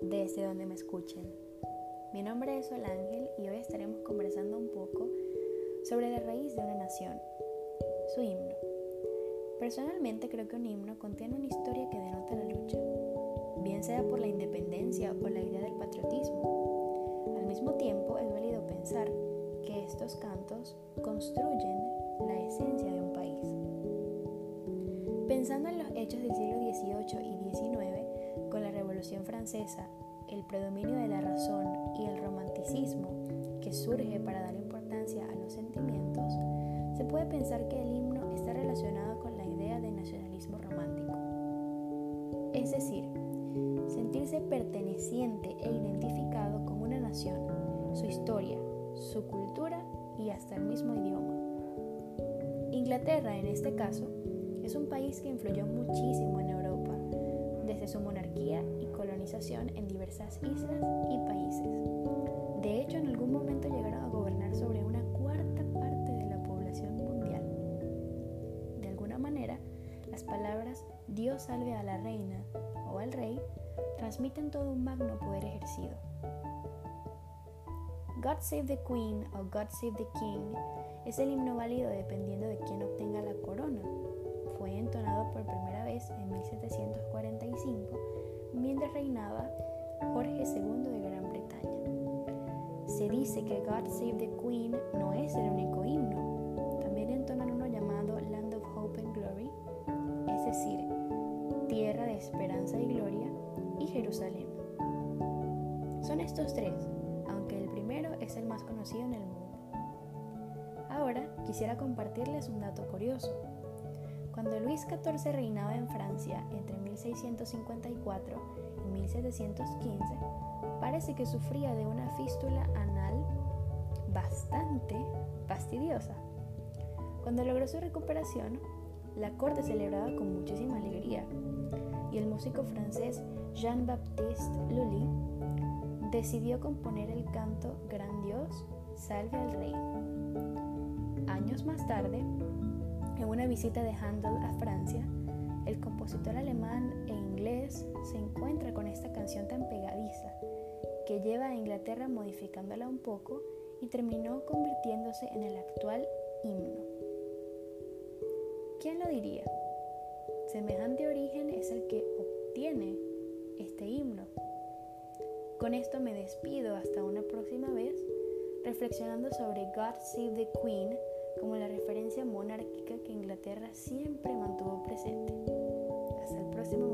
desde donde me escuchen. Mi nombre es Sol Ángel y hoy estaremos conversando un poco sobre la raíz de una nación, su himno. Personalmente creo que un himno contiene una historia que denota la lucha, bien sea por la independencia o la idea del patriotismo. Al mismo tiempo es válido pensar que estos cantos construyen la esencia de un país. Pensando en los hechos del siglo XVIII El predominio de la razón y el romanticismo que surge para dar importancia a los sentimientos, se puede pensar que el himno está relacionado con la idea de nacionalismo romántico. Es decir, sentirse perteneciente e identificado con una nación, su historia, su cultura y hasta el mismo idioma. Inglaterra, en este caso, es un país que influyó muchísimo en Europa, en diversas islas y países. De hecho, en algún momento llegaron a gobernar sobre una cuarta parte de la población mundial. De alguna manera, las palabras Dios salve a la reina o al rey transmiten todo un magno poder ejercido. God Save the Queen o God Save the King es el himno válido dependiendo de quién obtenga la corona. Fue entonado por primera vez en 1745 mientras reinaba Jorge II de Gran Bretaña. Se dice que God Save the Queen no es el único himno. También entonan uno llamado Land of Hope and Glory, es decir, Tierra de Esperanza y Gloria, y Jerusalén. Son estos tres, aunque el primero es el más conocido en el mundo. Ahora quisiera compartirles un dato curioso. Cuando Luis XIV reinaba en Francia entre 1654 y 1715, parece que sufría de una fístula anal bastante fastidiosa. Cuando logró su recuperación, la corte celebraba con muchísima alegría y el músico francés Jean-Baptiste Lully decidió componer el canto Gran Dios, salve al rey. Años más tarde, en una visita de Handel a Francia, el compositor alemán e inglés se encuentra con esta canción tan pegadiza que lleva a Inglaterra modificándola un poco y terminó convirtiéndose en el actual himno. ¿Quién lo diría? Semejante origen es el que obtiene este himno. Con esto me despido hasta una próxima vez, reflexionando sobre God Save the Queen como la referencia monárquica que Inglaterra siempre mantuvo presente. Hasta el próximo